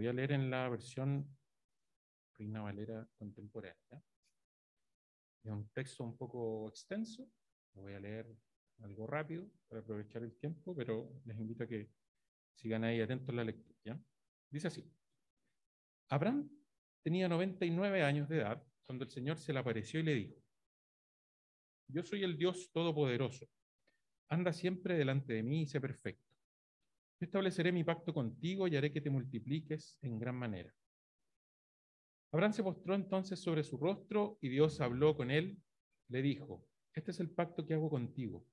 Voy a leer en la versión Reina Valera contemporánea. Es un texto un poco extenso, lo voy a leer algo rápido para aprovechar el tiempo, pero les invito a que sigan ahí atentos a la lectura. Dice así, Abraham tenía 99 años de edad cuando el Señor se le apareció y le dijo, yo soy el Dios Todopoderoso, anda siempre delante de mí y sé perfecto. Yo estableceré mi pacto contigo y haré que te multipliques en gran manera. Abraham se postró entonces sobre su rostro y Dios habló con él, le dijo, este es el pacto que hago contigo.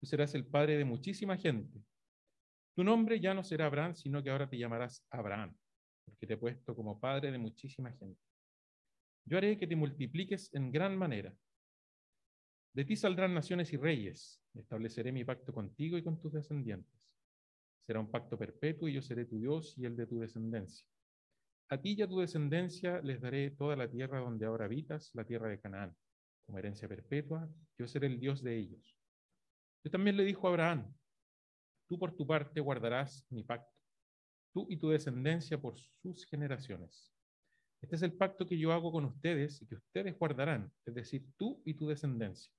Tú serás el padre de muchísima gente. Tu nombre ya no será Abraham, sino que ahora te llamarás Abraham, porque te he puesto como padre de muchísima gente. Yo haré que te multipliques en gran manera. De ti saldrán naciones y reyes. Estableceré mi pacto contigo y con tus descendientes. Será un pacto perpetuo y yo seré tu Dios y el de tu descendencia. A ti y a tu descendencia les daré toda la tierra donde ahora habitas, la tierra de Canaán, como herencia perpetua. Yo seré el Dios de ellos. Yo también le dijo a Abraham, tú por tu parte guardarás mi pacto, tú y tu descendencia por sus generaciones. Este es el pacto que yo hago con ustedes y que ustedes guardarán, es decir, tú y tu descendencia.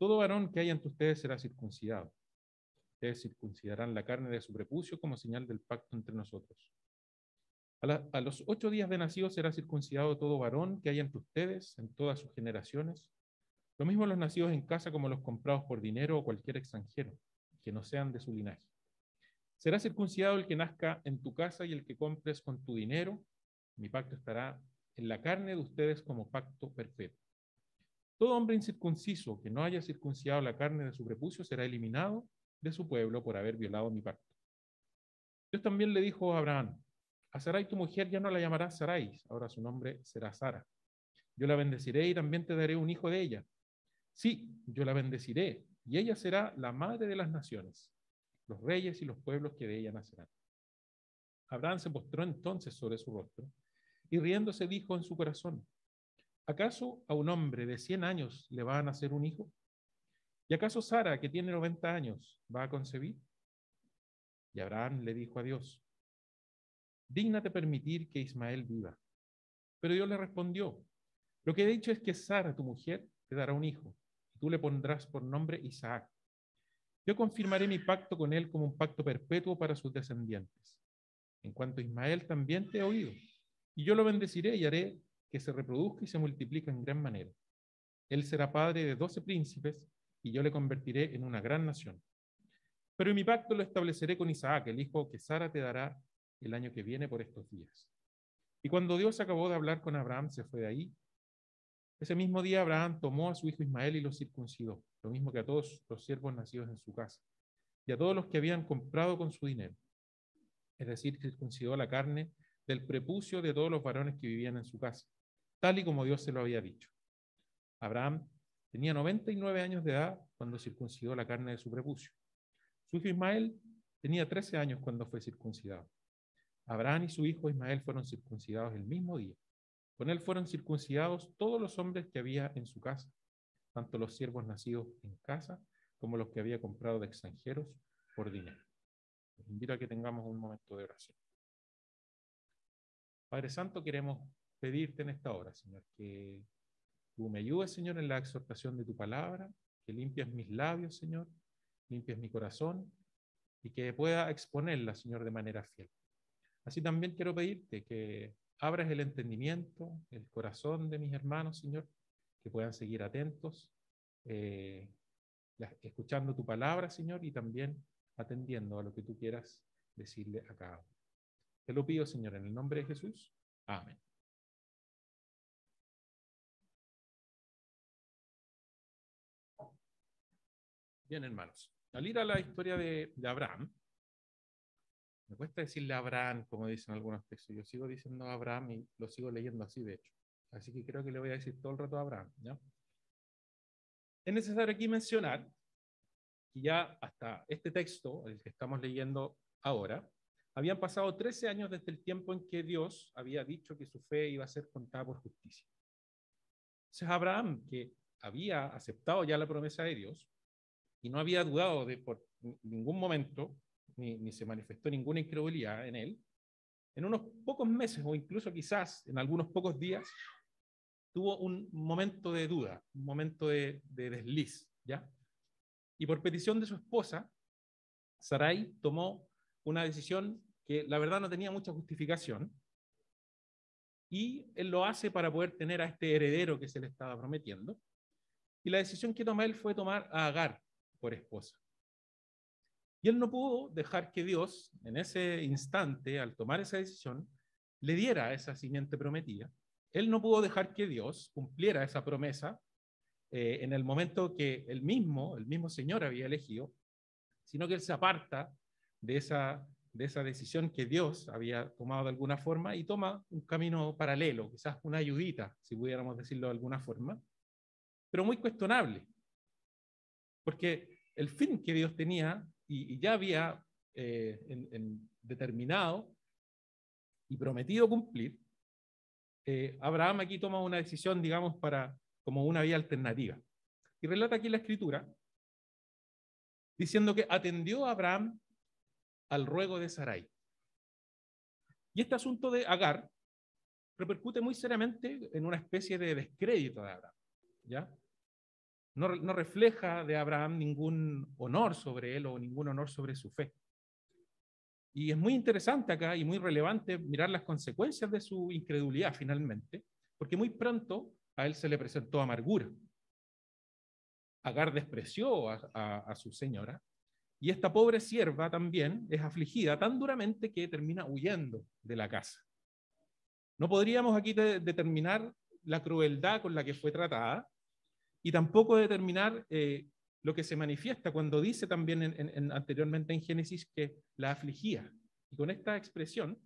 Todo varón que haya entre ustedes será circuncidado. Ustedes circuncidarán la carne de su prepucio como señal del pacto entre nosotros. A, los ocho días de nacido será circuncidado todo varón que haya entre ustedes en todas sus generaciones. Lo mismo los nacidos en casa como los comprados por dinero o cualquier extranjero, que no sean de su linaje. Será circuncidado el que nazca en tu casa y el que compres con tu dinero. Mi pacto estará en la carne de ustedes como pacto perpetuo. Todo hombre incircunciso que no haya circuncidado la carne de su prepucio será eliminado de su pueblo por haber violado mi pacto. Dios también le dijo a Abraham, a Sarai tu mujer ya no la llamarás Sarai, ahora su nombre será Sara. Yo la bendeciré y también te daré un hijo de ella. Sí, yo la bendeciré y ella será la madre de las naciones, los reyes y los pueblos que de ella nacerán. Abraham se postró entonces sobre su rostro y riéndose dijo en su corazón, ¿acaso a un hombre de 100 años le va a nacer un hijo? ¿Y acaso Sara, que tiene 90 años, va a concebir? Y Abraham le dijo a Dios, dígnate permitir que Ismael viva. Pero Dios le respondió, lo que he dicho es que Sara, tu mujer, te dará un hijo, y tú le pondrás por nombre Isaac. Yo confirmaré mi pacto con él como un pacto perpetuo para sus descendientes. En cuanto a Ismael, también te he oído, y yo lo bendeciré y haré que se reproduzca y se multiplique en gran manera. Él será padre de doce príncipes, y yo le convertiré en una gran nación. Pero mi pacto lo estableceré con Isaac, el hijo que Sara te dará el año que viene por estos días. Y cuando Dios acabó de hablar con Abraham, se fue de ahí. Ese mismo día Abraham tomó a su hijo Ismael y lo circuncidó, lo mismo que a todos los siervos nacidos en su casa, y a todos los que habían comprado con su dinero. Es decir, circuncidó la carne del prepucio de todos los varones que vivían en su casa, tal y como Dios se lo había dicho. Abraham tenía 99 años de edad cuando circuncidó la carne de su prepucio. Su hijo Ismael tenía 13 años cuando fue circuncidado. Abraham y su hijo Ismael fueron circuncidados el mismo día. Con él fueron circuncidados todos los hombres que había en su casa, tanto los siervos nacidos en casa como los que había comprado de extranjeros por dinero. Les invito a que tengamos un momento de oración. Padre Santo, queremos pedirte en esta hora, Señor, que tú me ayudes, Señor, en la exhortación de tu palabra, que limpies mis labios, Señor, limpies mi corazón y que pueda exponerla, Señor, de manera fiel. Así también quiero pedirte que abras el entendimiento, el corazón de mis hermanos, Señor, que puedan seguir atentos, eh, escuchando tu palabra, Señor, y también atendiendo a lo que tú quieras decirle a cada uno. Te lo pido, Señor, en el nombre de Jesús. Amén. Bien, hermanos. Al ir a la historia de Abraham, me cuesta decirle Abraham, como dicen algunos textos. Yo sigo diciendo Abraham y lo sigo leyendo así, de hecho. Así que creo que le voy a decir todo el rato a Abraham. ¿ya? Es necesario aquí mencionar que ya hasta este texto, el que estamos leyendo ahora, habían pasado 13 años desde el tiempo en que Dios había dicho que su fe iba a ser contada por justicia. Entonces Abraham, que había aceptado ya la promesa de Dios y no había dudado de por ningún momento ni, se manifestó ninguna incredulidad en él, en unos pocos meses o incluso quizás en algunos pocos días, tuvo un momento de duda, un momento de, desliz, ¿ya? Y por petición de su esposa, Sarai tomó una decisión que la verdad no tenía mucha justificación, y él lo hace para poder tener a este heredero que se le estaba prometiendo. Y la decisión que toma él fue tomar a Agar por esposa. Y él no pudo dejar que Dios, en ese instante, al tomar esa decisión, le diera esa simiente prometida. Él no pudo dejar que Dios cumpliera esa promesa eh, en el momento que él mismo, el mismo Señor había elegido, sino que él se aparta de esa, de esa decisión que Dios había tomado de alguna forma y toma un camino paralelo, quizás una ayudita, si pudiéramos decirlo de alguna forma, pero muy cuestionable, porque el fin que Dios tenía y, ya había eh, determinado y prometido cumplir, eh, Abraham aquí toma una decisión, digamos, para como una vía alternativa. Y relata aquí la escritura, diciendo que atendió Abraham al ruego de Sarai. Y este asunto de Agar repercute muy seriamente en una especie de descrédito de Abraham. ¿ya? No, refleja de Abraham ningún honor sobre él o ningún honor sobre su fe. Y es muy interesante acá y muy relevante mirar las consecuencias de su incredulidad finalmente, porque muy pronto a él se le presentó amargura. Agar despreció a, su señora y esta pobre sierva también es afligida tan duramente que termina huyendo de la casa. No podríamos aquí determinar la crueldad con la que fue tratada, y tampoco determinar eh, lo que se manifiesta cuando dice también en, anteriormente en Génesis que la afligía. Y con esta expresión,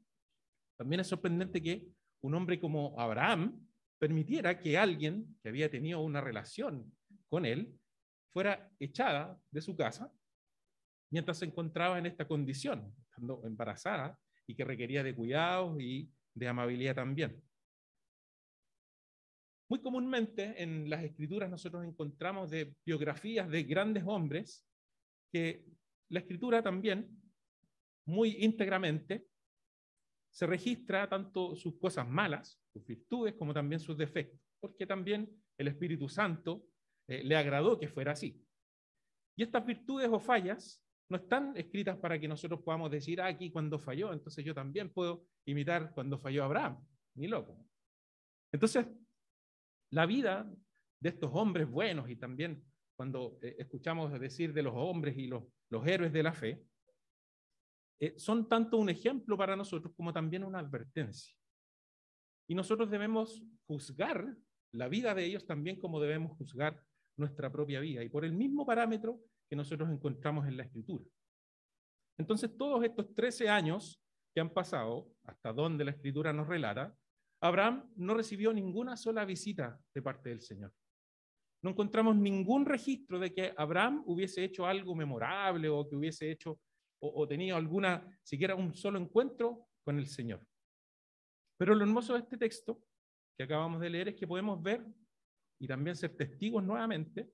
también es sorprendente que un hombre como Abraham permitiera que alguien que había tenido una relación con él fuera echada de su casa mientras se encontraba en esta condición, estando embarazada y que requería de cuidados y de amabilidad también. Muy comúnmente en las escrituras nosotros encontramos de biografías de grandes hombres que la escritura también, muy íntegramente, se registra tanto sus cosas malas, sus virtudes, como también sus defectos, porque también el Espíritu Santo eh, le agradó que fuera así. Y estas virtudes o fallas no están escritas para que nosotros podamos decir, ah, aquí cuando falló, entonces yo también puedo imitar cuando falló Abraham, ni loco. Entonces, la vida de estos hombres buenos y también cuando eh, escuchamos decir de los hombres y los, héroes de la fe, eh, son tanto un ejemplo para nosotros como también una advertencia. Y nosotros debemos juzgar la vida de ellos también como debemos juzgar nuestra propia vida y por el mismo parámetro que nosotros encontramos en la escritura. Entonces, todos estos 13 años que han pasado, hasta donde la escritura nos relata, Abraham no recibió ninguna sola visita de parte del Señor. No encontramos ningún registro de que Abraham hubiese hecho algo memorable o que hubiese hecho o, tenido alguna, siquiera un solo encuentro con el Señor. Pero lo hermoso de este texto que acabamos de leer es que podemos ver y también ser testigos nuevamente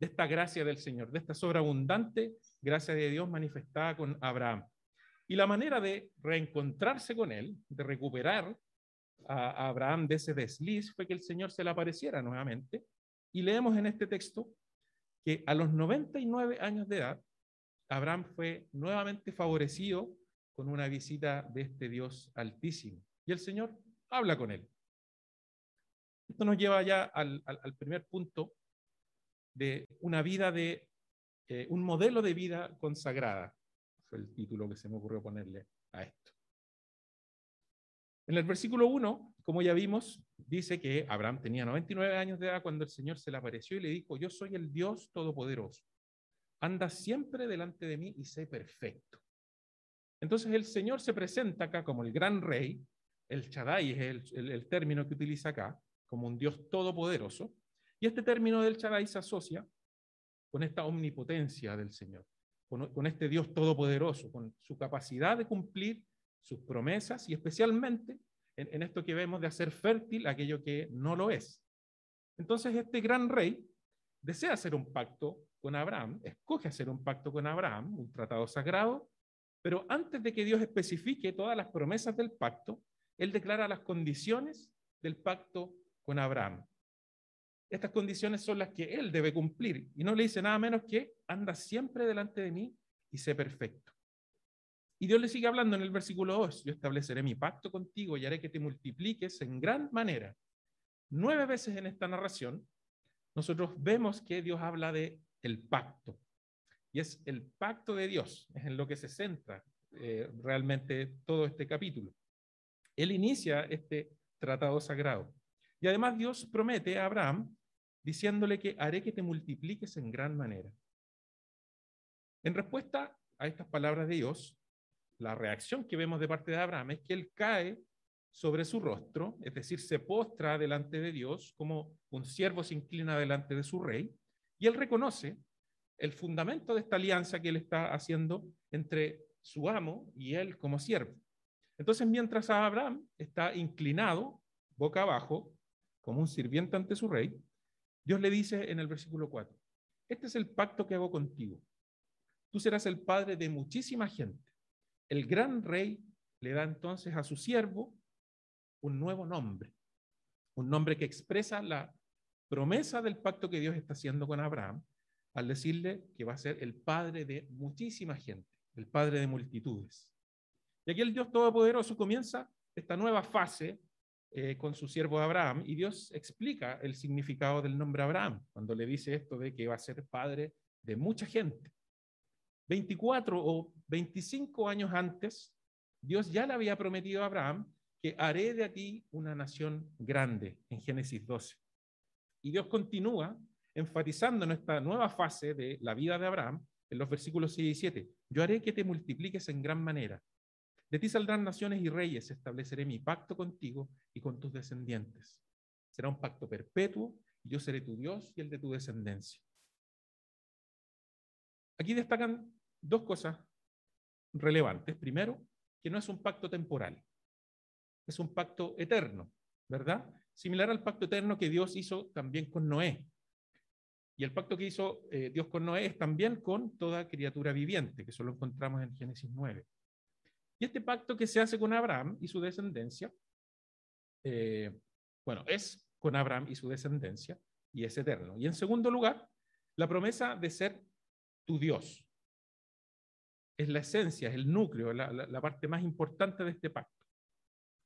de esta gracia del Señor, de esta sobreabundante gracia de Dios manifestada con Abraham. Y la manera de reencontrarse con él, de recuperar a, Abraham de ese desliz, fue que el Señor se le apareciera nuevamente. Y leemos en este texto que a los 99 años de edad, Abraham fue nuevamente favorecido con una visita de este Dios altísimo. Y el Señor habla con él. Esto nos lleva ya al, primer punto de una vida de, eh, un modelo de vida consagrada el título que se me ocurrió ponerle a esto. En el versículo 1, como ya vimos, dice que Abraham tenía 99 años de edad cuando el Señor se le apareció y le dijo, yo soy el Dios Todopoderoso. Anda siempre delante de mí y sé perfecto. Entonces el Señor se presenta acá como el gran rey, el Shaddai es el, término que utiliza acá, como un Dios todopoderoso, y este término del Shaddai se asocia con esta omnipotencia del Señor con, este Dios todopoderoso, con su capacidad de cumplir sus promesas y especialmente en, esto que vemos de hacer fértil aquello que no lo es. Entonces este gran rey desea hacer un pacto con Abraham, escoge hacer un pacto con Abraham, un tratado sagrado, Pero antes de que Dios especifique todas las promesas del pacto, Él declara las condiciones del pacto con Abraham. Estas condiciones son las que Él debe cumplir y no le dice nada menos que anda siempre delante de mí y sé perfecto. Y Dios le sigue hablando en el versículo 2, yo estableceré mi pacto contigo y haré que te multipliques en gran manera. Nueve veces en esta narración, nosotros vemos que Dios habla de el pacto. Y es el pacto de Dios, es en lo que se centra eh, realmente todo este capítulo. Él inicia este tratado sagrado. Y además Dios promete a Abraham diciéndole que haré que te multipliques en gran manera. En respuesta a estas palabras de Dios, la reacción que vemos de parte de Abraham es que él cae sobre su rostro, es decir, se postra delante de Dios como un siervo se inclina delante de su rey, y él reconoce el fundamento de esta alianza que él está haciendo entre su amo y él como siervo. Entonces, mientras Abraham está inclinado, boca abajo, como un sirviente ante su rey, Dios le dice en el versículo 4, este es el pacto que hago contigo. Tú serás el padre de muchísima gente. El gran rey le da entonces a su siervo un nuevo nombre, un nombre que expresa la promesa del pacto que Dios está haciendo con Abraham al decirle que va a ser el padre de muchísima gente, el padre de multitudes. Y aquí el Dios Todopoderoso comienza esta nueva fase eh, con su siervo Abraham y Dios explica el significado del nombre Abraham cuando le dice esto de que va a ser padre de mucha gente. 24 o 25 años antes, Dios ya le había prometido a Abraham que haré de ti una nación grande en Génesis 12. Y Dios continúa enfatizando en esta nueva fase de la vida de Abraham en los versículos 6 y 7. Yo haré que te multipliques en gran manera de ti saldrán naciones y reyes, estableceré mi pacto contigo y con tus descendientes. Será un pacto perpetuo y yo seré tu Dios y el de tu descendencia. Aquí destacan dos cosas relevantes. Primero, que no es un pacto temporal, es un pacto eterno, ¿verdad? Similar al pacto eterno que Dios hizo también con Noé. Y el pacto que hizo eh, Dios con Noé es también con toda criatura viviente, que eso lo encontramos en Génesis 9. Y este pacto que se hace con Abraham y su descendencia, eh, bueno, es con Abraham y su descendencia y es eterno. Y en segundo lugar, la promesa de ser tu Dios. Es la esencia, es el núcleo, la, parte más importante de este pacto.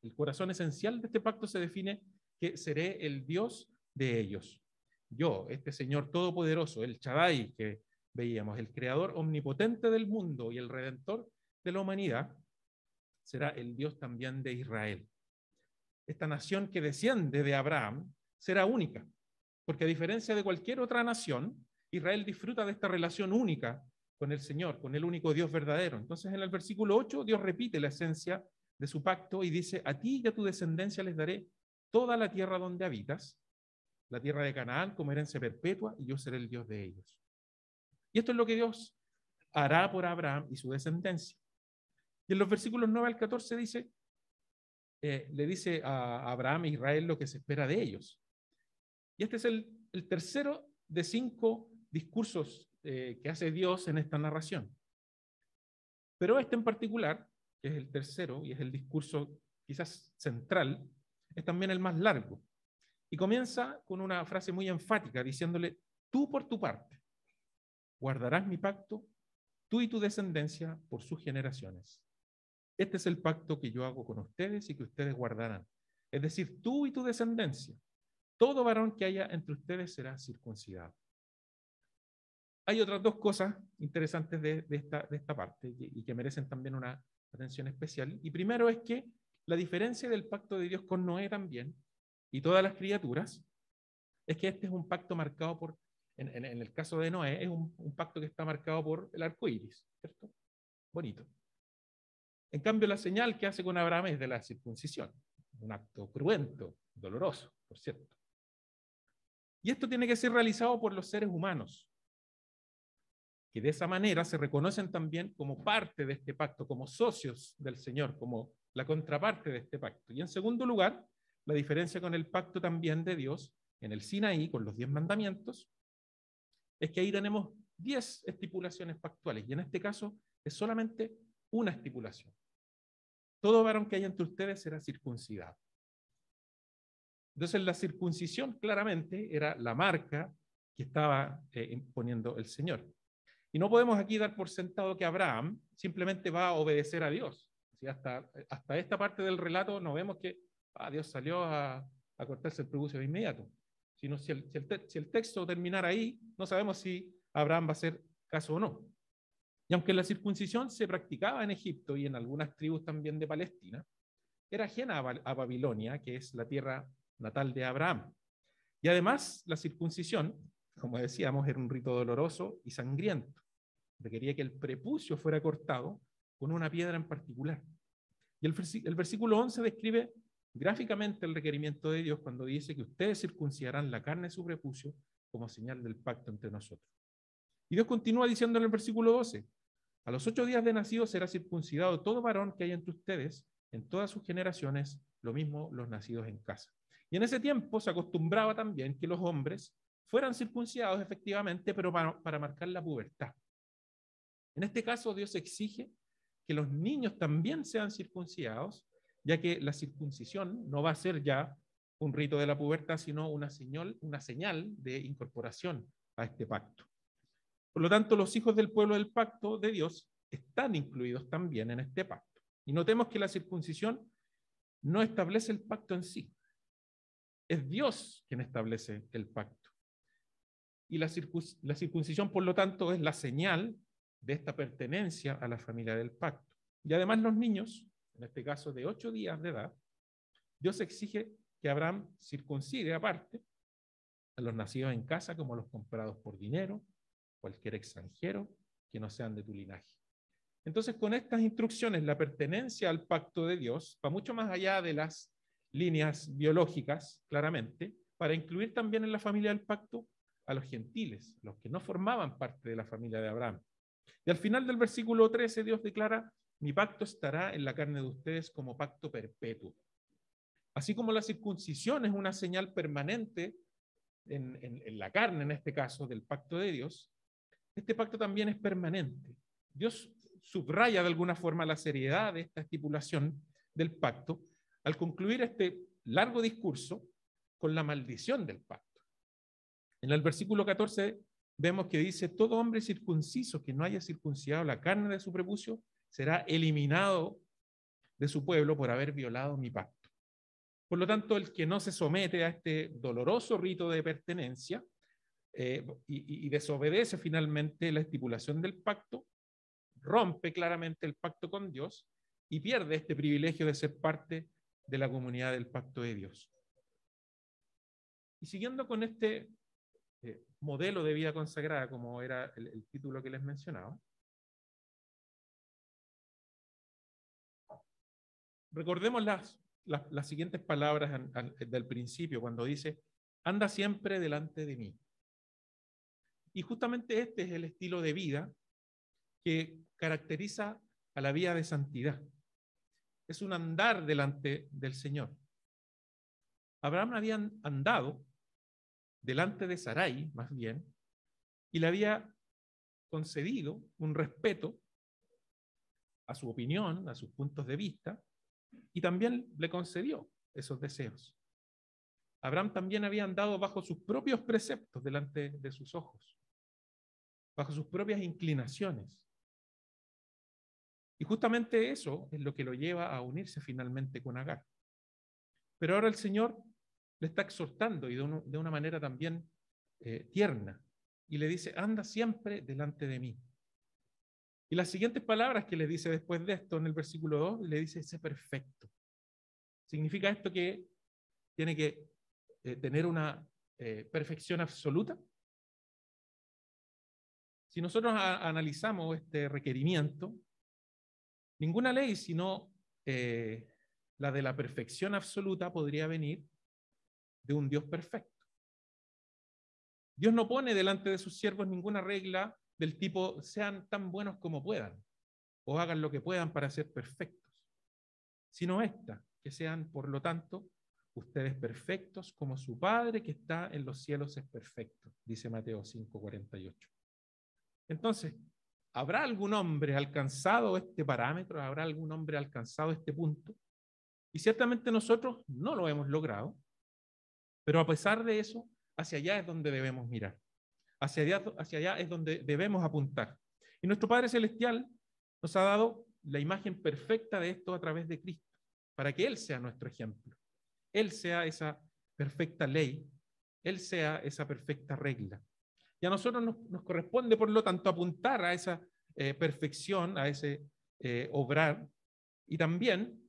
El corazón esencial de este pacto se define que seré el Dios de ellos. Yo, este Señor Todopoderoso, el Chadai que veíamos, el Creador omnipotente del mundo y el Redentor de la humanidad, será el Dios también de Israel. Esta nación que desciende de Abraham será única, porque a diferencia de cualquier otra nación, Israel disfruta de esta relación única con el Señor, con el único Dios verdadero. Entonces en el versículo 8 Dios repite la esencia de su pacto y dice, a ti y a tu descendencia les daré toda la tierra donde habitas, la tierra de Canaán como herencia perpetua, y yo seré el Dios de ellos. Y esto es lo que Dios hará por Abraham y su descendencia. Y en los versículos 9 al 14 dice, eh, le dice a Abraham e Israel lo que se espera de ellos. Y este es el, tercero de cinco discursos eh, que hace Dios en esta narración. Pero este en particular, que es el tercero y es el discurso quizás central, es también el más largo. Y comienza con una frase muy enfática diciéndole, tú por tu parte guardarás mi pacto, tú y tu descendencia por sus generaciones. Este es el pacto que yo hago con ustedes y que ustedes guardarán. Es decir, tú y tu descendencia, todo varón que haya entre ustedes será circuncidado. Hay otras dos cosas interesantes de, esta, de esta parte y, que merecen también una atención especial. Y primero es que la diferencia del pacto de Dios con Noé también y todas las criaturas es que este es un pacto marcado por, en, el caso de Noé, es un, un, pacto que está marcado por el arco iris, ¿cierto? Bonito. En cambio, la señal que hace con Abraham es de la circuncisión, un acto cruento, doloroso, por cierto. Y esto tiene que ser realizado por los seres humanos, que de esa manera se reconocen también como parte de este pacto, como socios del Señor, como la contraparte de este pacto. Y en segundo lugar, la diferencia con el pacto también de Dios en el Sinaí, con los diez mandamientos, es que ahí tenemos diez estipulaciones pactuales, y en este caso es solamente una estipulación. Todo varón que haya entre ustedes será circuncidado. Entonces la circuncisión claramente era la marca que estaba eh, poniendo el Señor. Y no podemos aquí dar por sentado que Abraham simplemente va a obedecer a Dios. hasta, hasta esta parte del relato no vemos que ah, Dios salió a, a, cortarse el prepucio de inmediato. Sino si el, si el texto terminara ahí, no sabemos si Abraham va a hacer caso o no. Y aunque la circuncisión se practicaba en Egipto y en algunas tribus también de Palestina, era ajena a Babilonia, que es la tierra natal de Abraham. Y además, la circuncisión, como decíamos, era un rito doloroso y sangriento. Requería que el prepucio fuera cortado con una piedra en particular. Y el, el versículo 11 describe gráficamente el requerimiento de Dios cuando dice que ustedes circuncidarán la carne de su prepucio como señal del pacto entre nosotros. Y Dios continúa diciendo en el versículo 12, a los ocho días de nacido será circuncidado todo varón que haya entre ustedes en todas sus generaciones, lo mismo los nacidos en casa. Y en ese tiempo se acostumbraba también que los hombres fueran circuncidados efectivamente, pero para, para marcar la pubertad. En este caso, Dios exige que los niños también sean circuncidados, ya que la circuncisión no va a ser ya un rito de la pubertad, sino una señal, una señal de incorporación a este pacto. Por lo tanto, los hijos del pueblo del pacto de Dios están incluidos también en este pacto. Y notemos que la circuncisión no establece el pacto en sí, es Dios quien establece el pacto. Y la, circuncisión, por lo tanto, es la señal de esta pertenencia a la familia del pacto. Y además los niños, en este caso de ocho días de edad, Dios exige que Abraham circuncide aparte a los nacidos en casa como los comprados por dinero, cualquier extranjero que no sean de tu linaje. Entonces, con estas instrucciones, la pertenencia al pacto de Dios va mucho más allá de las líneas biológicas, claramente, para incluir también en la familia del pacto a los gentiles, los que no formaban parte de la familia de Abraham. Y al final del versículo 13, Dios declara, mi pacto estará en la carne de ustedes como pacto perpetuo. Así como la circuncisión es una señal permanente en, la carne, en este caso, del pacto de Dios, este pacto también es permanente. Dios subraya de alguna forma la seriedad de esta estipulación del pacto al concluir este largo discurso con la maldición del pacto. En el versículo 14 vemos que dice, todo hombre circunciso que no haya circuncidado la carne de su prepucio será eliminado de su pueblo por haber violado mi pacto. Por lo tanto, el que no se somete a este doloroso rito de pertenencia eh, y, y desobedece finalmente la estipulación del pacto, rompe claramente el pacto con Dios y pierde este privilegio de ser parte de la comunidad del pacto de Dios. Y siguiendo con este eh, modelo de vida consagrada, como era el, título que les mencionaba, recordemos las, las, siguientes palabras del principio, cuando dice, anda siempre delante de mí. Y justamente este es el estilo de vida que caracteriza a la vida de santidad es un andar delante del Señor. Abraham había andado delante de Sarai, más bien, y le había concedido un respeto a su opinión, a sus puntos de vista, y también le concedió esos deseos. Abraham también había andado bajo sus propios preceptos delante de sus ojos, bajo sus propias inclinaciones. Y justamente eso es lo que lo lleva a unirse finalmente con Agar. Pero ahora el Señor le está exhortando y de, una manera también eh, tierna. Y le dice, anda siempre delante de mí. Y las siguientes palabras que le dice después de esto en el versículo 2, le dice, sé perfecto. ¿Significa esto que tiene que eh, tener una eh, perfección absoluta? Si nosotros analizamos este requerimiento, Ninguna ley, sino eh, la de la perfección absoluta, podría venir de un Dios perfecto. Dios no pone delante de sus siervos ninguna regla del tipo sean tan buenos como puedan o hagan lo que puedan para ser perfectos, sino esta, que sean, por lo tanto, ustedes perfectos como su Padre que está en los cielos es perfecto, dice Mateo 5:48. Entonces, ¿habrá algún hombre alcanzado este parámetro? ¿Habrá algún hombre alcanzado este punto? Y ciertamente nosotros no lo hemos logrado, pero a pesar de eso, hacia allá es donde debemos mirar. Hacia allá, hacia allá es donde debemos apuntar. Y nuestro Padre Celestial nos ha dado la imagen perfecta de esto a través de Cristo, para que Él sea nuestro ejemplo. Él sea esa perfecta ley, Él sea esa perfecta regla. Y a nosotros nos, corresponde, por lo tanto, apuntar a esa eh, perfección, a ese eh, obrar, y también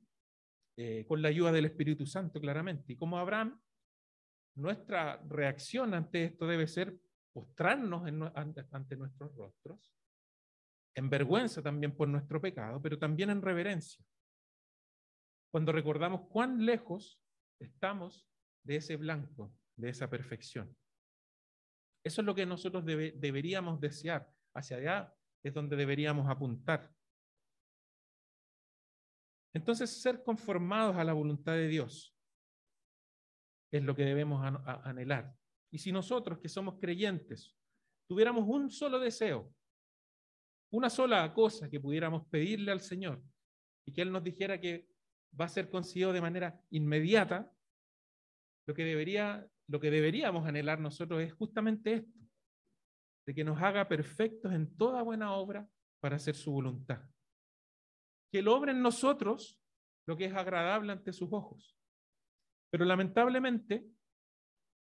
eh, con la ayuda del Espíritu Santo, claramente. Y como Abraham, nuestra reacción ante esto debe ser postrarnos ante nuestros rostros en vergüenza también por nuestro pecado, pero también en reverencia. Cuando recordamos cuán lejos estamos de ese blanco, de esa perfección. Eso es lo que nosotros deberíamos desear. Hacia allá es donde deberíamos apuntar. Entonces, ser conformados a la voluntad de Dios es lo que debemos anhelar. Y si nosotros, que somos creyentes, tuviéramos un solo deseo, una sola cosa que pudiéramos pedirle al Señor y que Él nos dijera que va a ser conseguido de manera inmediata, lo que, debería, lo que deberíamos anhelar nosotros es justamente esto, de que nos haga perfectos en toda buena obra para hacer su voluntad. Que Él obre en nosotros lo que es agradable ante sus ojos. Pero lamentablemente,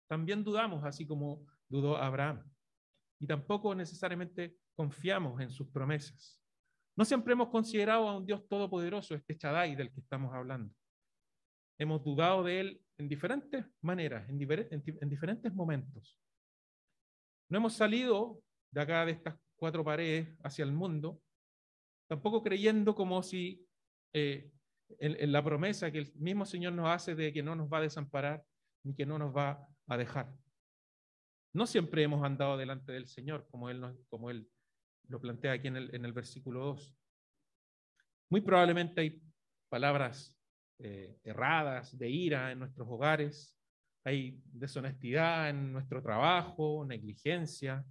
también dudamos, así como dudó Abraham. Y tampoco necesariamente confiamos en sus promesas. No siempre hemos considerado a un Dios todopoderoso, este Chadai del que estamos hablando. Hemos dudado de él en diferentes maneras, en, diferentes momentos. No hemos salido de acá de estas cuatro paredes hacia el mundo, tampoco creyendo como si eh, en, la promesa que el mismo Señor nos hace de que no nos va a desamparar ni que no nos va a dejar. No siempre hemos andado delante del Señor como Él, como él lo plantea aquí en el, en el versículo 2. Muy probablemente hay palabras eh, erradas de ira en nuestros hogares, hay deshonestidad en nuestro trabajo, negligencia,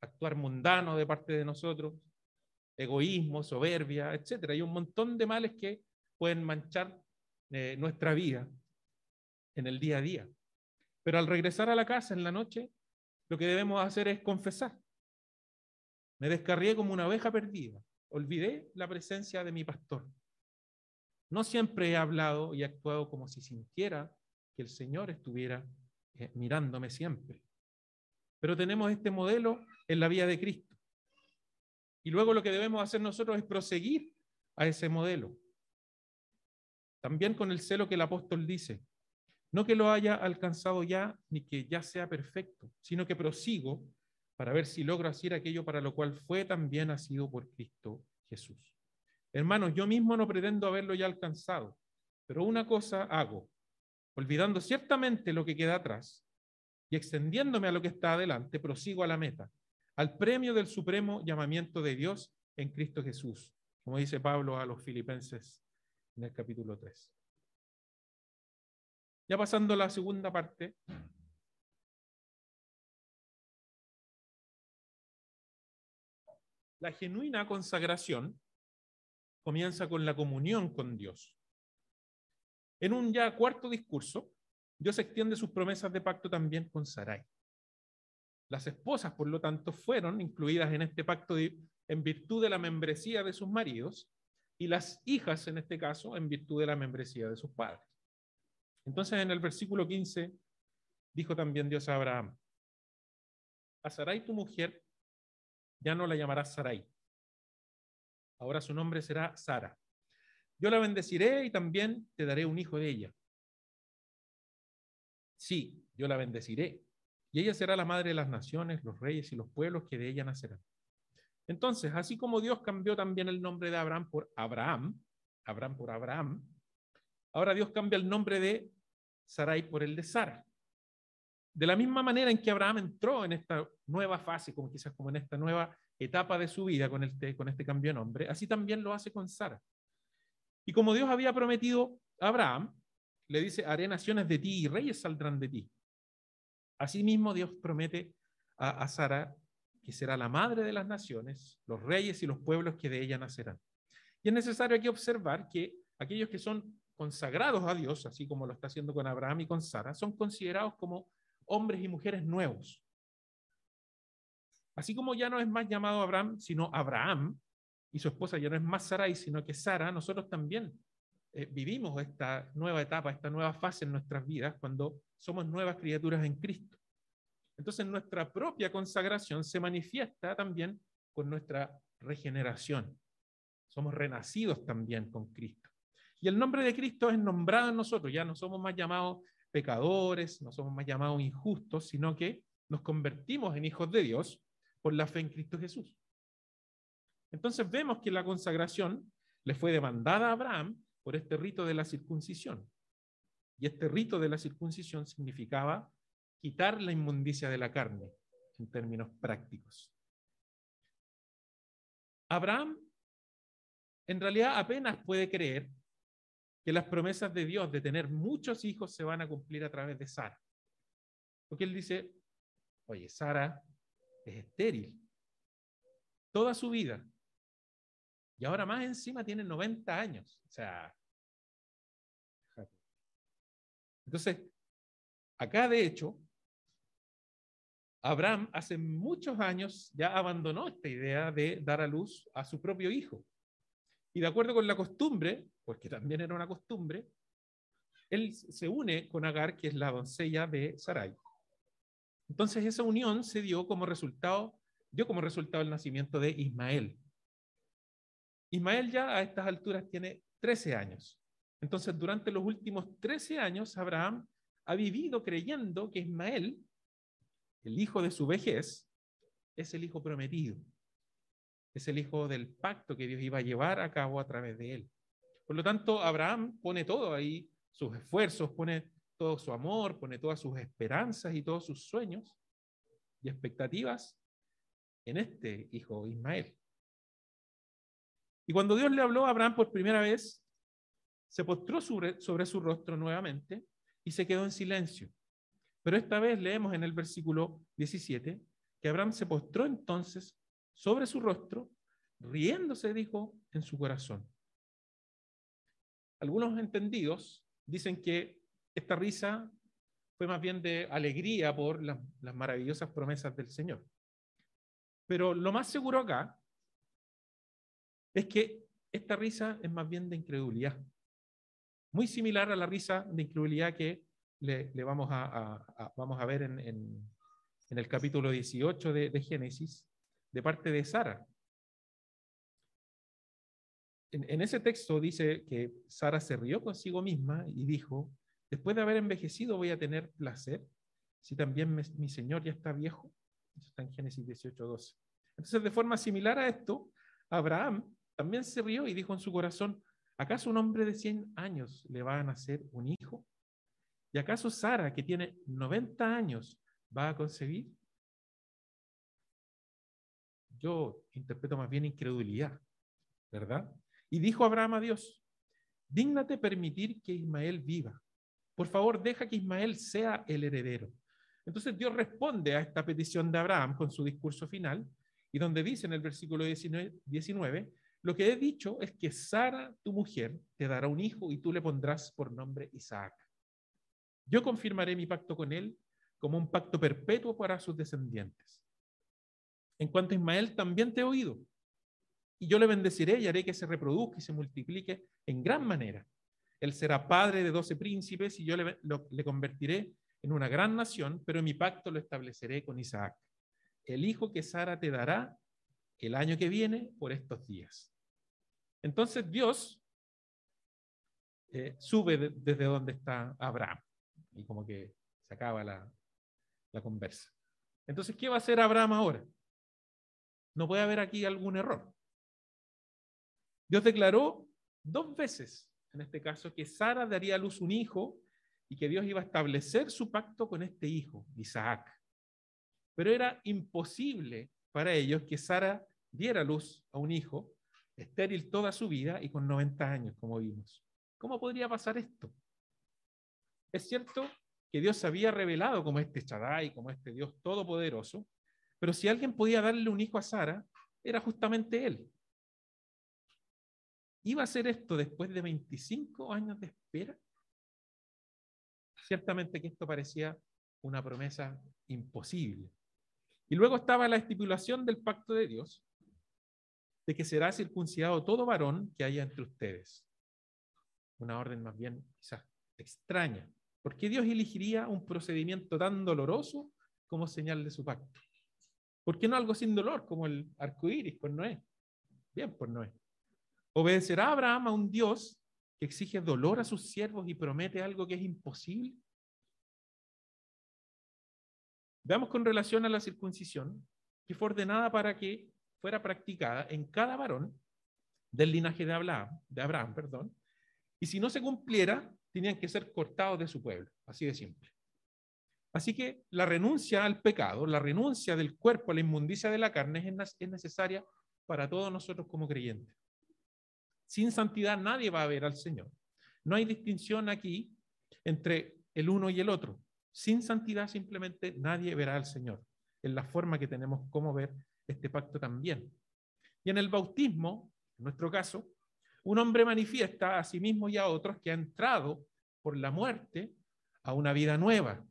actuar mundano de parte de nosotros, egoísmo, soberbia, etc. Hay un montón de males que pueden manchar eh, nuestra vida en el día a día. Pero al regresar a la casa en la noche, lo que debemos hacer es confesar. Me descarrié como una oveja perdida. Olvidé la presencia de mi pastor. No siempre he hablado y actuado como si sintiera que el Señor estuviera eh, mirándome siempre. Pero tenemos este modelo en la vida de Cristo. Y luego lo que debemos hacer nosotros es proseguir a ese modelo. También con el celo que el apóstol dice, no que lo haya alcanzado ya ni que ya sea perfecto, sino que prosigo para ver si logro hacer aquello para lo cual fue también nacido por Cristo Jesús. Hermanos, yo mismo no pretendo haberlo ya alcanzado, pero una cosa hago, olvidando ciertamente lo que queda atrás y extendiéndome a lo que está adelante, prosigo a la meta, al premio del supremo llamamiento de Dios en Cristo Jesús, como dice Pablo a los filipenses en el capítulo 3. Ya pasando a la segunda parte, La genuina consagración comienza con la comunión con Dios. En un ya cuarto discurso, Dios extiende sus promesas de pacto también con Sarai. Las esposas, por lo tanto, fueron incluidas en este pacto en virtud de la membresía de sus maridos y las hijas, en este caso, en virtud de la membresía de sus padres. Entonces, en el versículo 15, dijo también Dios a Abraham, a Sarai tu mujer ya no la llamarás Sarai. Ahora su nombre será Sara. Yo la bendeciré y también te daré un hijo de ella. Sí, yo la bendeciré. Y ella será la madre de las naciones, los reyes y los pueblos que de ella nacerán. Entonces, así como Dios cambió también el nombre de Abraham por Abraham, Abraham por Abraham, ahora Dios cambia el nombre de Sarai por el de Sara. De la misma manera en que Abraham entró en esta nueva fase, como quizás como en esta nueva etapa de su vida con este, con este cambio de nombre, así también lo hace con Sara. Y como Dios había prometido a Abraham, le dice, haré naciones de ti y reyes saldrán de ti. Asimismo, Dios promete a, a Sara que será la madre de las naciones, los reyes y los pueblos que de ella nacerán. Y es necesario aquí observar que aquellos que son consagrados a Dios, así como lo está haciendo con Abraham y con Sara, son considerados como hombres y mujeres nuevos. Así como ya no es más llamado Abraham, sino Abraham, y su esposa ya no es más Sarai, sino que Sara, nosotros también eh, vivimos esta nueva etapa, esta nueva fase en nuestras vidas cuando somos nuevas criaturas en Cristo. Entonces nuestra propia consagración se manifiesta también con nuestra regeneración. Somos renacidos también con Cristo. Y el nombre de Cristo es nombrado en nosotros. Ya no somos más llamados pecadores, no somos más llamados injustos, sino que nos convertimos en hijos de Dios por la fe en Cristo Jesús. Entonces vemos que la consagración le fue demandada a Abraham por este rito de la circuncisión. Y este rito de la circuncisión significaba quitar la inmundicia de la carne, en términos prácticos. Abraham en realidad apenas puede creer que las promesas de Dios de tener muchos hijos se van a cumplir a través de Sara. Porque él dice, oye, Sara es estéril toda su vida. Y ahora más encima tiene 90 años. O sea, entonces, acá de hecho, Abraham hace muchos años ya abandonó esta idea de dar a luz a su propio hijo. Y de acuerdo con la costumbre, porque también era una costumbre, él se une con Agar, que es la doncella de Sarai. Entonces esa unión se dio como resultado, dio como resultado el nacimiento de Ismael. Ismael ya a estas alturas tiene 13 años. Entonces durante los últimos 13 años Abraham ha vivido creyendo que Ismael, el hijo de su vejez, es el hijo prometido. Es el hijo del pacto que Dios iba a llevar a cabo a través de él. Por lo tanto, Abraham pone todo ahí, sus esfuerzos, pone todo su amor, pone todas sus esperanzas y todos sus sueños y expectativas en este hijo Ismael. Y cuando Dios le habló a Abraham por primera vez, se postró sobre, sobre, su rostro nuevamente y se quedó en silencio. Pero esta vez leemos en el versículo 17 que Abraham se postró entonces sobre su rostro, riéndose, dijo, en su corazón. Algunos entendidos dicen que esta risa fue más bien de alegría por las, maravillosas promesas del Señor. Pero lo más seguro acá es que esta risa es más bien de incredulidad. Muy similar a la risa de incredulidad que le, vamos, a, vamos, a, ver en, el capítulo 18 de Génesis de parte de Sara en, ese texto dice que Sara se rió consigo misma y dijo, después de haber envejecido voy a tener placer, si también mi Señor ya está viejo. Eso está en Génesis 18, 12. Entonces, de forma similar a esto, Abraham también se rió y dijo en su corazón, ¿acaso un hombre de 100 años le va a nacer un hijo? ¿Y acaso Sara, que tiene 90 años, va a concebir? Yo interpreto más bien incredulidad, ¿verdad? Y dijo Abraham a Dios, dígnate permitir que Ismael viva. Por favor, deja que Ismael sea el heredero. Entonces Dios responde a esta petición de Abraham con su discurso final, y donde dice en el versículo 19, lo que he dicho es que Sara, tu mujer, te dará un hijo y tú le pondrás por nombre Isaac. Yo confirmaré mi pacto con él como un pacto perpetuo para sus descendientes. En cuanto a Ismael, también te he oído y yo le bendeciré y haré que se reproduzca y se multiplique en gran manera. Él será padre de doce príncipes y yo le, convertiré en una gran nación, pero mi pacto lo estableceré con Isaac, el hijo que Sara te dará el año que viene por estos días. Entonces Dios eh, sube desde donde está Abraham y como que se acaba la, conversa. Entonces, ¿qué va a hacer Abraham ahora? No puede haber aquí algún error. Dios declaró dos veces, en este caso, que Sara daría a luz un hijo y que Dios iba a establecer su pacto con este hijo, Isaac. Pero era imposible para ellos que Sara diera luz a un hijo estéril toda su vida y con 90 años, como vimos. ¿Cómo podría pasar esto? Es cierto que Dios se había revelado como este Shaddai, como este Dios todopoderoso, pero si alguien podía darle un hijo a Sara, era justamente él. ¿Iba a ser esto después de 25 años de espera? Ciertamente que esto parecía una promesa imposible. Y luego estaba la estipulación del pacto de Dios, de que será circuncidado todo varón que haya entre ustedes. Una orden más bien quizás extraña. ¿Por qué Dios elegiría un procedimiento tan doloroso como señal de su pacto? ¿Por qué no algo sin dolor como el arco iris por Noé? Bien, por Noé. ¿Obedecerá Abraham a un Dios que exige dolor a sus siervos y promete algo que es imposible? Veamos con relación a la circuncisión, que fue ordenada para que fuera practicada en cada varón del linaje de Abraham, de Abraham perdón, y si no se cumpliera, tenían que ser cortados de su pueblo, así de simple. Así que la renuncia al pecado, la renuncia del cuerpo a la inmundicia de la carne es necesaria para todos nosotros como creyentes. Sin santidad nadie va a ver al Señor. No hay distinción aquí entre el uno y el otro. Sin santidad simplemente nadie verá al Señor. En la forma que tenemos como ver este pacto también. Y en el bautismo, en nuestro caso, un hombre manifiesta a sí mismo y a otros que ha entrado por la muerte a una vida nueva,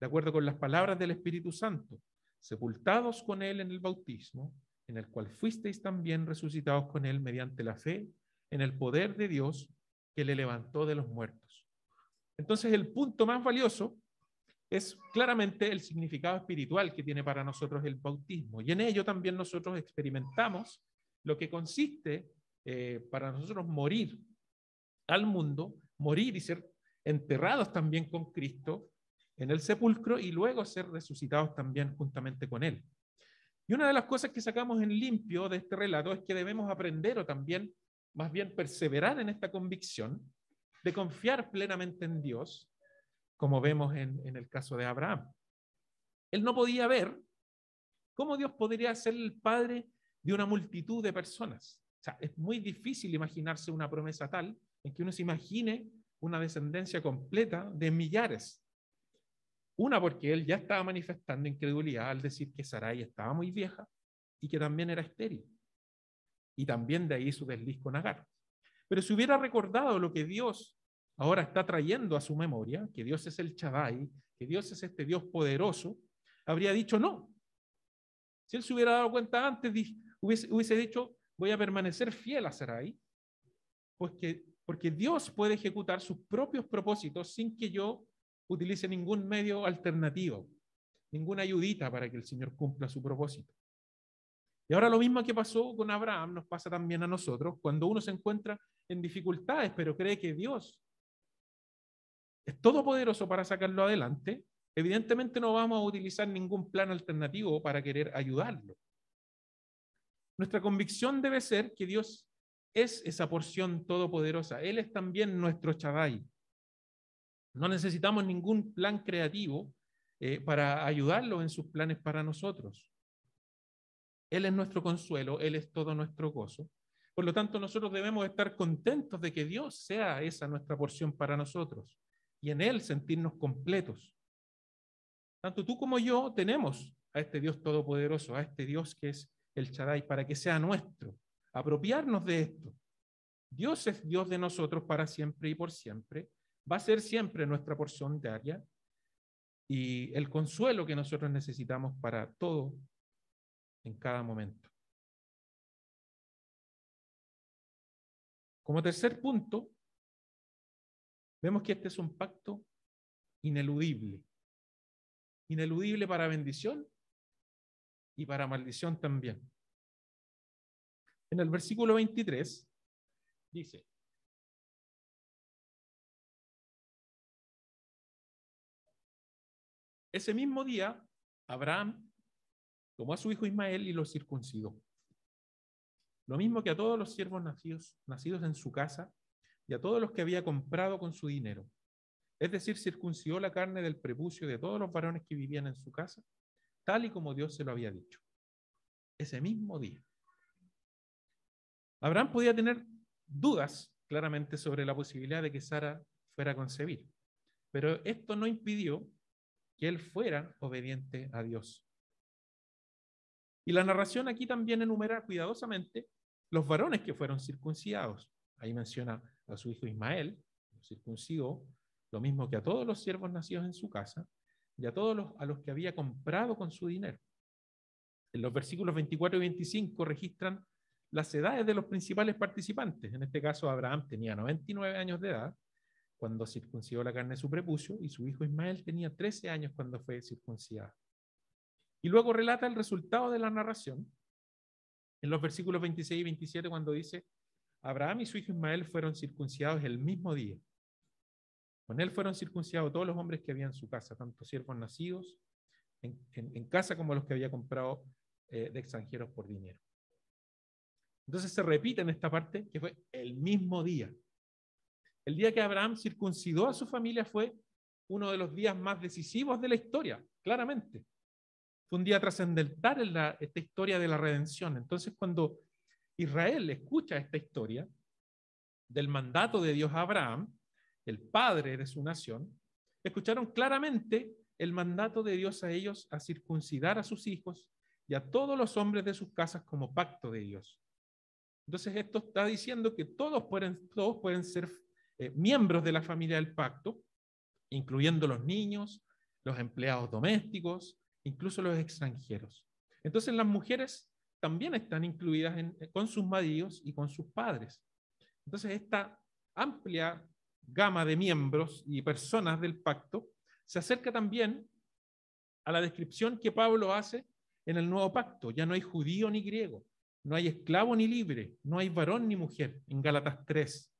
de acuerdo con las palabras del Espíritu Santo, sepultados con Él en el bautismo, en el cual fuisteis también resucitados con Él mediante la fe en el poder de Dios que le levantó de los muertos. Entonces el punto más valioso es claramente el significado espiritual que tiene para nosotros el bautismo. Y en ello también nosotros experimentamos lo que consiste eh, para nosotros morir al mundo, morir y ser enterrados también con Cristo en el sepulcro y luego ser resucitados también juntamente con Él. Y una de las cosas que sacamos en limpio de este relato es que debemos aprender o también, más bien, perseverar en esta convicción de confiar plenamente en Dios, como vemos en, en el caso de Abraham. Él no podía ver cómo Dios podría ser el padre de una multitud de personas. Es muy difícil imaginarse una promesa tal en que uno se imagine una descendencia completa de millares. Una, porque él ya estaba manifestando incredulidad al decir que Sarai estaba muy vieja y que también era estéril. Y también de ahí su desliz con Agar. Pero si hubiera recordado lo que Dios ahora está trayendo a su memoria, que Dios es el Chadai, que Dios es este Dios poderoso, habría dicho no. Si él se hubiera dado cuenta antes, hubiese, hubiese dicho, voy a permanecer fiel a Sarai, pues que, porque Dios puede ejecutar sus propios propósitos sin que yo utilice ningún medio alternativo, ninguna ayudita para que el Señor cumpla su propósito. Y ahora lo mismo que pasó con Abraham nos pasa también a nosotros cuando uno se encuentra en dificultades, pero cree que Dios es todopoderoso para sacarlo adelante, evidentemente no vamos a utilizar ningún plan alternativo para querer ayudarlo. Nuestra convicción debe ser que Dios es esa porción todopoderosa. Él es también nuestro Chadai. No necesitamos ningún plan creativo eh, para ayudarlo en sus planes para nosotros. Él es nuestro consuelo, Él es todo nuestro gozo. Por lo tanto, nosotros debemos estar contentos de que Dios sea esa nuestra porción para nosotros y en Él sentirnos completos. Tanto tú como yo tenemos a este Dios todopoderoso, a este Dios que es el Shaddai, para que sea nuestro. Apropiarnos de esto. Dios es Dios de nosotros para siempre y por siempre. Va a ser siempre nuestra porción diaria y el consuelo que nosotros necesitamos para todo en cada momento. Como tercer punto, vemos que este es un pacto ineludible. Ineludible para bendición y para maldición también. En el versículo 23 dice, ese mismo día, Abraham tomó a su hijo Ismael y lo circuncidó. Lo mismo que a todos los siervos nacidos, nacidos en su casa y a todos los que había comprado con su dinero. Es decir, circuncidó la carne del prepucio de todos los varones que vivían en su casa tal y como Dios se lo había dicho. Ese mismo día. Abraham podía tener dudas claramente sobre la posibilidad de que Sara fuera a concebir, pero esto no impidió que él fuera obediente a Dios. Y la narración aquí también enumera cuidadosamente los varones que fueron circuncidados. Ahí menciona a su hijo Ismael, circuncidó, lo mismo que a todos los siervos nacidos en su casa y a todos los, a los que había comprado con su dinero. En los versículos 24 y 25 registran las edades de los principales participantes. En este caso, Abraham tenía 99 años de edad cuando circuncidó la carne de su prepucio y su hijo Ismael tenía 13 años cuando fue circuncidado. Y luego relata el resultado de la narración en los versículos 26 y 27 cuando dice, Abraham y su hijo Ismael fueron circuncidados el mismo día. Con él fueron circuncidados todos los hombres que había en su casa, tanto siervos nacidos en, casa como los que había comprado eh, de extranjeros por dinero. Entonces se repite en esta parte que fue el mismo día. El día que Abraham circuncidó a su familia fue uno de los días más decisivos de la historia, claramente. Fue un día trascendental en la, esta historia de la redención. Entonces, cuando Israel escucha esta historia del mandato de Dios a Abraham, el padre de su nación, escucharon claramente el mandato de Dios a ellos a circuncidar a sus hijos y a todos los hombres de sus casas como pacto de Dios. Entonces esto está diciendo que todos pueden, todos pueden ser eh, miembros de la familia del pacto, incluyendo los niños, los empleados domésticos, incluso los extranjeros. Entonces las mujeres también están incluidas con sus maridos y con sus padres. Entonces esta amplia gama de miembros y personas del pacto se acerca también a la descripción que Pablo hace en el nuevo pacto. Ya no hay judío ni griego, no hay esclavo ni libre, no hay varón ni mujer, en Gálatas 3.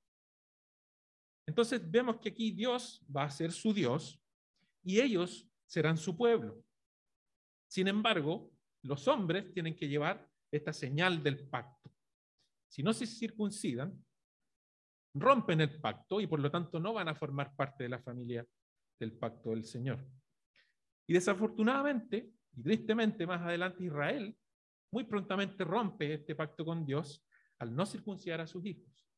Entonces vemos que aquí Dios va a ser su Dios y ellos serán su pueblo. Sin embargo, los hombres tienen que llevar esta señal del pacto. Si no se circuncidan, rompen el pacto y por lo tanto no van a formar parte de la familia del pacto del Señor. Y desafortunadamente, y tristemente más adelante Israel, muy prontamente rompe este pacto con Dios al no circuncidar a sus hijos.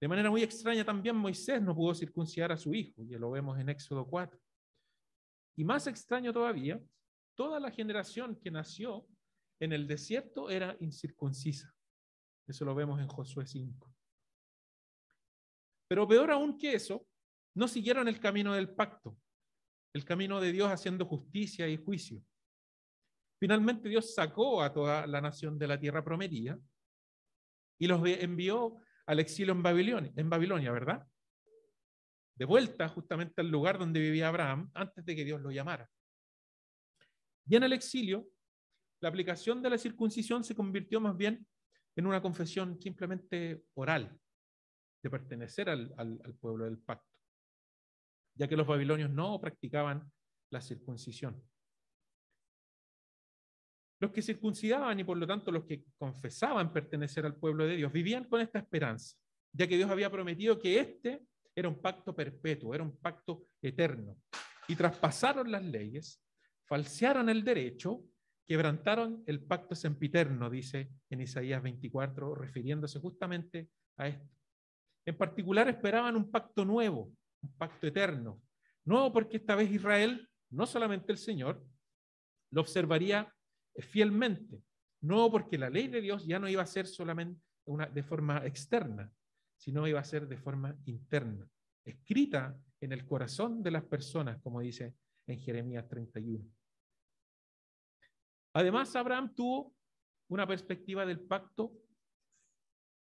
De manera muy extraña también Moisés no pudo circuncidar a su hijo, y lo vemos en Éxodo 4. Y más extraño todavía, toda la generación que nació en el desierto era incircuncisa. Eso lo vemos en Josué 5. Pero peor aún que eso, no siguieron el camino del pacto, el camino de Dios haciendo justicia y juicio. Finalmente Dios sacó a toda la nación de la tierra prometida y los envió al exilio en Babilonia, en Babilonia, ¿verdad? De vuelta justamente al lugar donde vivía Abraham antes de que Dios lo llamara. Y en el exilio, la aplicación de la circuncisión se convirtió más bien en una confesión simplemente oral de pertenecer al, pueblo del pacto, ya que los babilonios no practicaban la circuncisión. Los que circuncidaban y por lo tanto los que confesaban pertenecer al pueblo de Dios vivían con esta esperanza, ya que Dios había prometido que este era un pacto perpetuo, era un pacto eterno. Y traspasaron las leyes, falsearon el derecho, quebrantaron el pacto sempiterno, dice en Isaías 24, refiriéndose justamente a esto. En particular esperaban un pacto nuevo, un pacto eterno. Nuevo porque esta vez Israel, no solamente el Señor, lo observaría fielmente. No porque la ley de Dios ya no iba a ser solamente de forma externa, sino iba a ser de forma interna, escrita en el corazón de las personas, como dice en Jeremías 31. Además, Abraham tuvo una perspectiva del pacto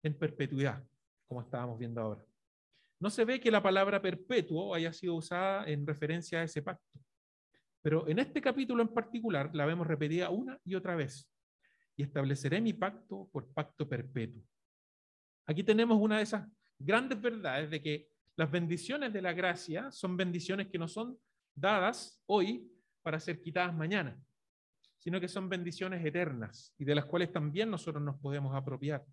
en perpetuidad, como estábamos viendo ahora. No se ve que la palabra perpetuo haya sido usada en referencia a ese pacto. Pero en este capítulo en particular la vemos repetida una y otra vez. Y estableceré mi pacto por pacto perpetuo. Aquí tenemos una de esas grandes verdades de que las bendiciones de la gracia son bendiciones que no son dadas hoy para ser quitadas mañana, sino que son bendiciones eternas y de las cuales también nosotros nos podemos apropiar.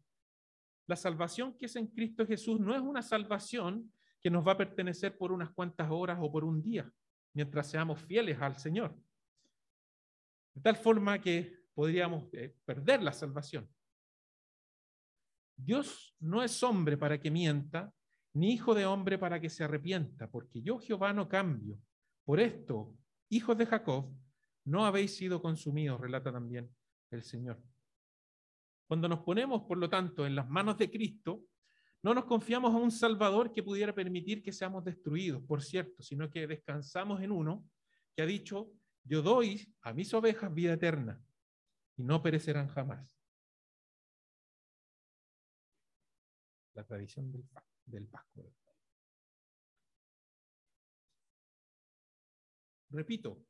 La salvación que es en Cristo Jesús no es una salvación que nos va a pertenecer por unas cuantas horas o por un día mientras seamos fieles al Señor. De tal forma que podríamos eh, perder la salvación. Dios no es hombre para que mienta, ni hijo de hombre para que se arrepienta, porque yo Jehová no cambio. Por esto, hijos de Jacob, no habéis sido consumidos, relata también el Señor. Cuando nos ponemos, por lo tanto, en las manos de Cristo, no nos confiamos a un Salvador que pudiera permitir que seamos destruidos, por cierto, sino que descansamos en uno que ha dicho, yo doy a mis ovejas vida eterna y no perecerán jamás. La tradición del, del Pascua. Repito,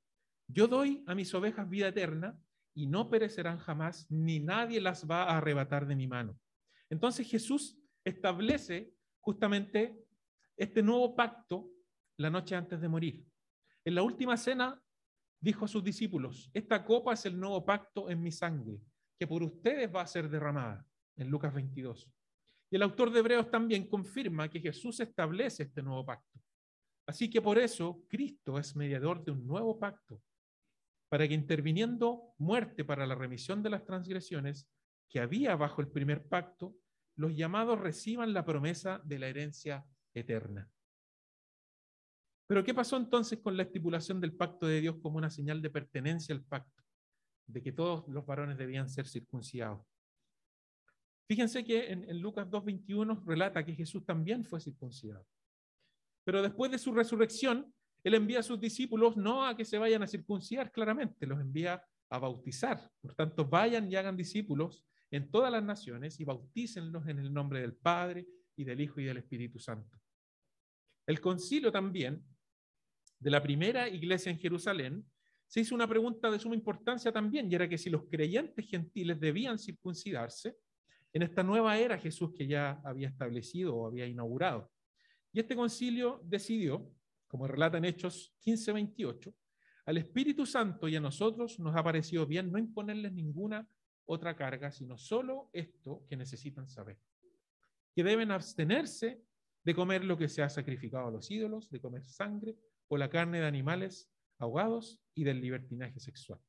yo doy a mis ovejas vida eterna y no perecerán jamás, ni nadie las va a arrebatar de mi mano. Entonces Jesús establece justamente este nuevo pacto la noche antes de morir. En la última cena dijo a sus discípulos, esta copa es el nuevo pacto en mi sangre, que por ustedes va a ser derramada, en Lucas 22. Y el autor de Hebreos también confirma que Jesús establece este nuevo pacto. Así que por eso Cristo es mediador de un nuevo pacto, para que interviniendo muerte para la remisión de las transgresiones que había bajo el primer pacto, los llamados reciban la promesa de la herencia eterna. Pero ¿qué pasó entonces con la estipulación del pacto de Dios como una señal de pertenencia al pacto? De que todos los varones debían ser circuncidados. Fíjense que en, en Lucas 2.21 relata que Jesús también fue circuncidado. Pero después de su resurrección, Él envía a sus discípulos no a que se vayan a circuncidar claramente, los envía a bautizar. Por tanto, vayan y hagan discípulos en todas las naciones y bautícenlos en el nombre del Padre y del Hijo y del Espíritu Santo. El concilio también de la primera iglesia en Jerusalén se hizo una pregunta de suma importancia también, y era que si los creyentes gentiles debían circuncidarse en esta nueva era Jesús que ya había establecido o había inaugurado. Y este concilio decidió, como relata en Hechos 15:28, al Espíritu Santo y a nosotros nos ha parecido bien no imponerles ninguna otra carga, sino solo esto que necesitan saber. Que deben abstenerse de comer lo que se ha sacrificado a los ídolos, de comer sangre o la carne de animales ahogados y del libertinaje sexual.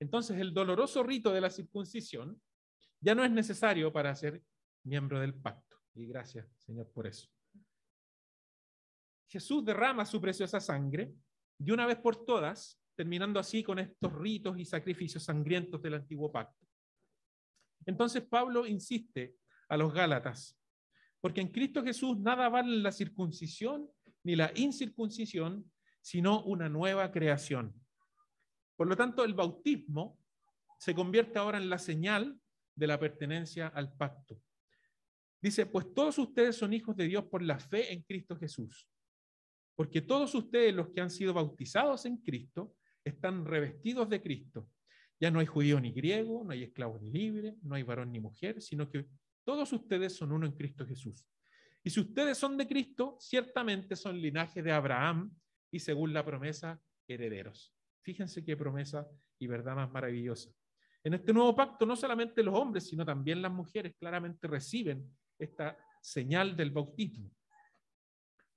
Entonces, el doloroso rito de la circuncisión ya no es necesario para ser miembro del pacto. Y gracias, Señor, por eso. Jesús derrama su preciosa sangre de una vez por todas terminando así con estos ritos y sacrificios sangrientos del antiguo pacto. Entonces Pablo insiste a los Gálatas, porque en Cristo Jesús nada vale la circuncisión ni la incircuncisión, sino una nueva creación. Por lo tanto, el bautismo se convierte ahora en la señal de la pertenencia al pacto. Dice, pues todos ustedes son hijos de Dios por la fe en Cristo Jesús. Porque todos ustedes los que han sido bautizados en Cristo están revestidos de Cristo. Ya no hay judío ni griego, no hay esclavo ni libre, no hay varón ni mujer, sino que todos ustedes son uno en Cristo Jesús. Y si ustedes son de Cristo, ciertamente son linaje de Abraham y según la promesa, herederos. Fíjense qué promesa y verdad más maravillosa. En este nuevo pacto, no solamente los hombres, sino también las mujeres claramente reciben esta señal del bautismo.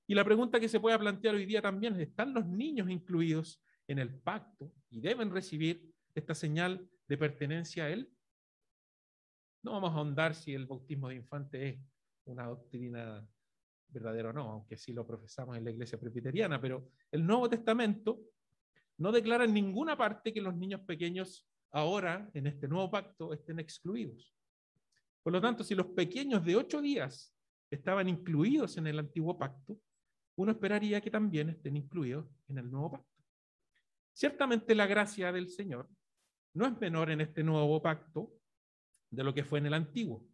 Y la pregunta que se puede plantear hoy día también es, ¿están los niños incluidos en el pacto y deben recibir esta señal de pertenencia a Él. No vamos a ahondar si el bautismo de infante es una doctrina verdadera o no, aunque sí lo profesamos en la iglesia presbiteriana, pero el Nuevo Testamento no declara en ninguna parte que los niños pequeños ahora, en este nuevo pacto, estén excluidos. Por lo tanto, si los pequeños de ocho días estaban incluidos en el antiguo pacto, uno esperaría que también estén incluidos en el nuevo pacto. Ciertamente la gracia del Señor no es menor en este nuevo pacto de lo que fue en el antiguo.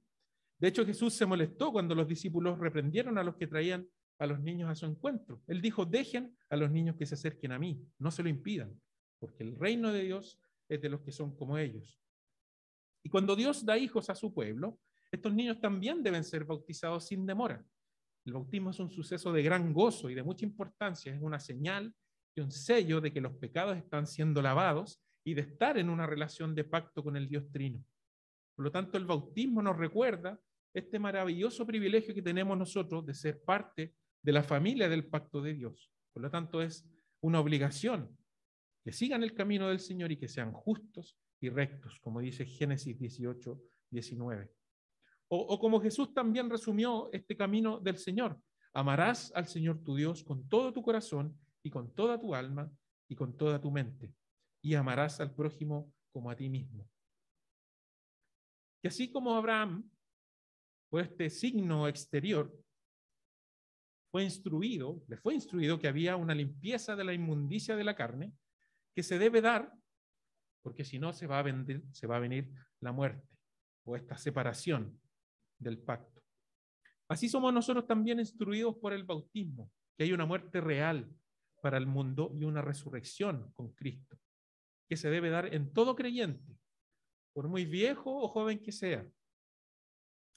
De hecho, Jesús se molestó cuando los discípulos reprendieron a los que traían a los niños a su encuentro. Él dijo, dejen a los niños que se acerquen a mí, no se lo impidan, porque el reino de Dios es de los que son como ellos. Y cuando Dios da hijos a su pueblo, estos niños también deben ser bautizados sin demora. El bautismo es un suceso de gran gozo y de mucha importancia, es una señal y un sello de que los pecados están siendo lavados y de estar en una relación de pacto con el Dios Trino. Por lo tanto, el bautismo nos recuerda este maravilloso privilegio que tenemos nosotros de ser parte de la familia del pacto de Dios. Por lo tanto, es una obligación que sigan el camino del Señor y que sean justos y rectos, como dice Génesis 18, 19. O, como Jesús también resumió este camino del Señor. Amarás al Señor tu Dios con todo tu corazón y con toda tu alma y con toda tu mente. Y amarás al prójimo como a ti mismo. Y así como Abraham, por este signo exterior, fue instruido, le fue instruido que había una limpieza de la inmundicia de la carne que se debe dar, porque si no se va a, venir, se va a venir la muerte o esta separación del pacto. Así somos nosotros también instruidos por el bautismo, que hay una muerte real para el mundo y una resurrección con Cristo, que se debe dar en todo creyente, por muy viejo o joven que sea.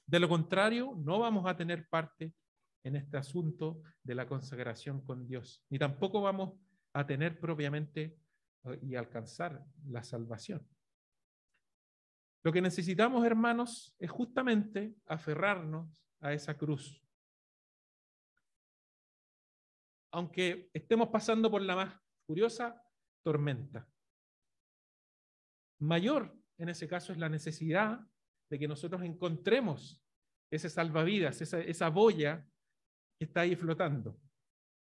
De lo contrario, no vamos a tener parte en este asunto de la consagración con Dios, ni tampoco vamos a tener propiamente eh, y alcanzar la salvación. Lo que necesitamos, hermanos, es justamente aferrarnos a esa cruz. Aunque estemos pasando por la más furiosa tormenta. Mayor en ese caso es la necesidad de que nosotros encontremos ese salvavidas, esa, esa boya que está ahí flotando.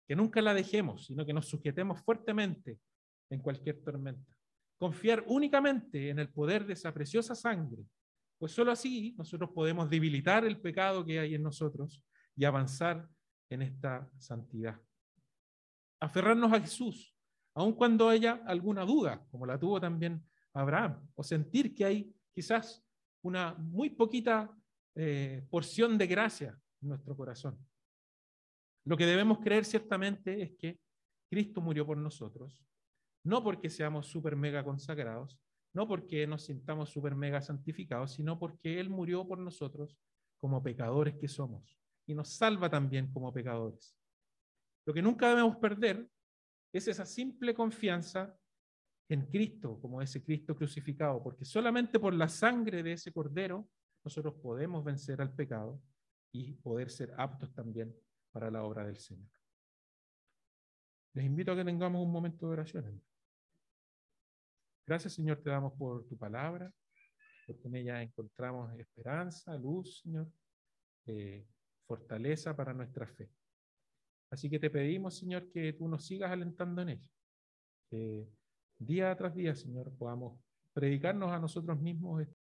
Que nunca la dejemos, sino que nos sujetemos fuertemente en cualquier tormenta. Confiar únicamente en el poder de esa preciosa sangre, pues solo así nosotros podemos debilitar el pecado que hay en nosotros y avanzar en esta santidad. Aferrarnos a Jesús, aun cuando haya alguna duda, como la tuvo también Abraham, o sentir que hay quizás una muy poquita eh, porción de gracia en nuestro corazón. Lo que debemos creer ciertamente es que Cristo murió por nosotros, no porque seamos super mega consagrados, no porque nos sintamos super mega santificados, sino porque Él murió por nosotros como pecadores que somos y nos salva también como pecadores. Lo que nunca debemos perder es esa simple confianza en Cristo, como ese Cristo crucificado, porque solamente por la sangre de ese Cordero nosotros podemos vencer al pecado y poder ser aptos también para la obra del Señor. Les invito a que tengamos un momento de oración. Gracias, Señor, te damos por tu palabra, porque en ella encontramos esperanza, luz, Señor, eh, fortaleza para nuestra fe. Así que te pedimos, Señor, que tú nos sigas alentando en ella. Día tras día, Señor, podamos predicarnos a nosotros mismos